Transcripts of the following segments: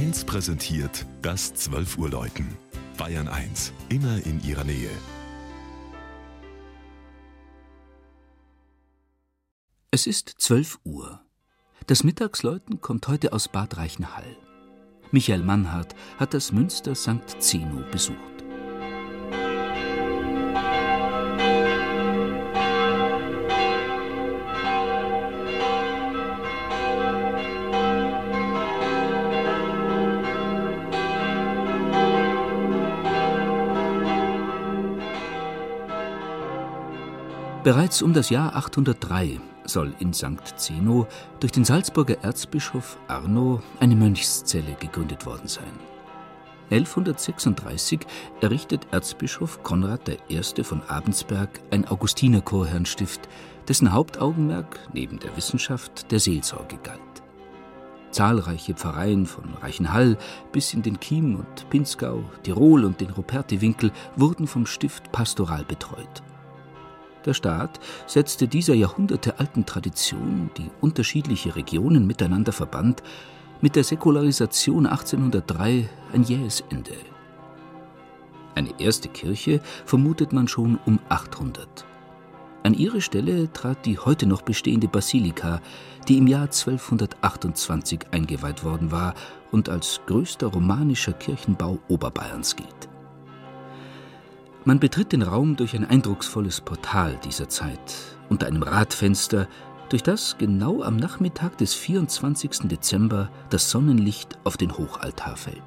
1 präsentiert das 12 Uhr Läuten. Bayern 1, immer in ihrer Nähe. Es ist 12 Uhr. Das Mittagsläuten kommt heute aus Bad Reichenhall. Michael Mannhardt hat das Münster St. Zeno besucht. Bereits um das Jahr 803 soll in St. Zeno durch den Salzburger Erzbischof Arno eine Mönchszelle gegründet worden sein. 1136 errichtet Erzbischof Konrad I. von Abensberg ein Augustinerchorherrnstift, dessen Hauptaugenmerk neben der Wissenschaft der Seelsorge galt. Zahlreiche Pfarreien von Reichenhall bis in den Chiem und Pinzgau, Tirol und den Rupertiwinkel wurden vom Stift pastoral betreut. Der Staat setzte dieser jahrhundertealten Tradition, die unterschiedliche Regionen miteinander verband, mit der Säkularisation 1803 ein jähes Ende. Eine erste Kirche vermutet man schon um 800. An ihre Stelle trat die heute noch bestehende Basilika, die im Jahr 1228 eingeweiht worden war und als größter romanischer Kirchenbau Oberbayerns gilt. Man betritt den Raum durch ein eindrucksvolles Portal dieser Zeit, unter einem Radfenster, durch das genau am Nachmittag des 24. Dezember das Sonnenlicht auf den Hochaltar fällt.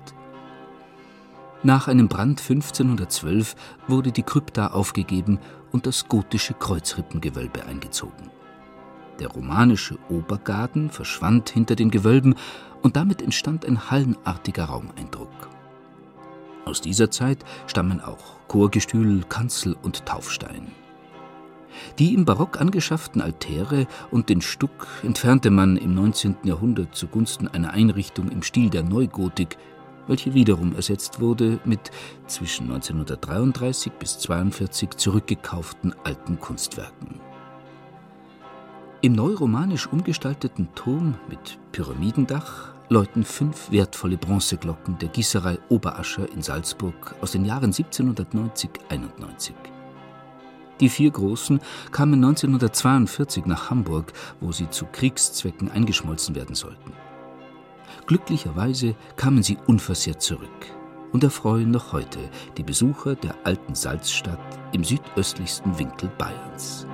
Nach einem Brand 1512 wurde die Krypta aufgegeben und das gotische Kreuzrippengewölbe eingezogen. Der romanische Obergarten verschwand hinter den Gewölben und damit entstand ein hallenartiger Raumeindruck. Aus dieser Zeit stammen auch Chorgestühl, Kanzel und Taufstein. Die im Barock angeschafften Altäre und den Stuck entfernte man im 19. Jahrhundert zugunsten einer Einrichtung im Stil der Neugotik, welche wiederum ersetzt wurde mit zwischen 1933 bis 1942 zurückgekauften alten Kunstwerken. Im neuromanisch umgestalteten Turm mit Pyramidendach läuten fünf wertvolle Bronzeglocken der Gießerei Oberascher in Salzburg aus den Jahren 1790-91. Die vier großen kamen 1942 nach Hamburg, wo sie zu Kriegszwecken eingeschmolzen werden sollten. Glücklicherweise kamen sie unversehrt zurück und erfreuen noch heute die Besucher der alten Salzstadt im südöstlichsten Winkel Bayerns.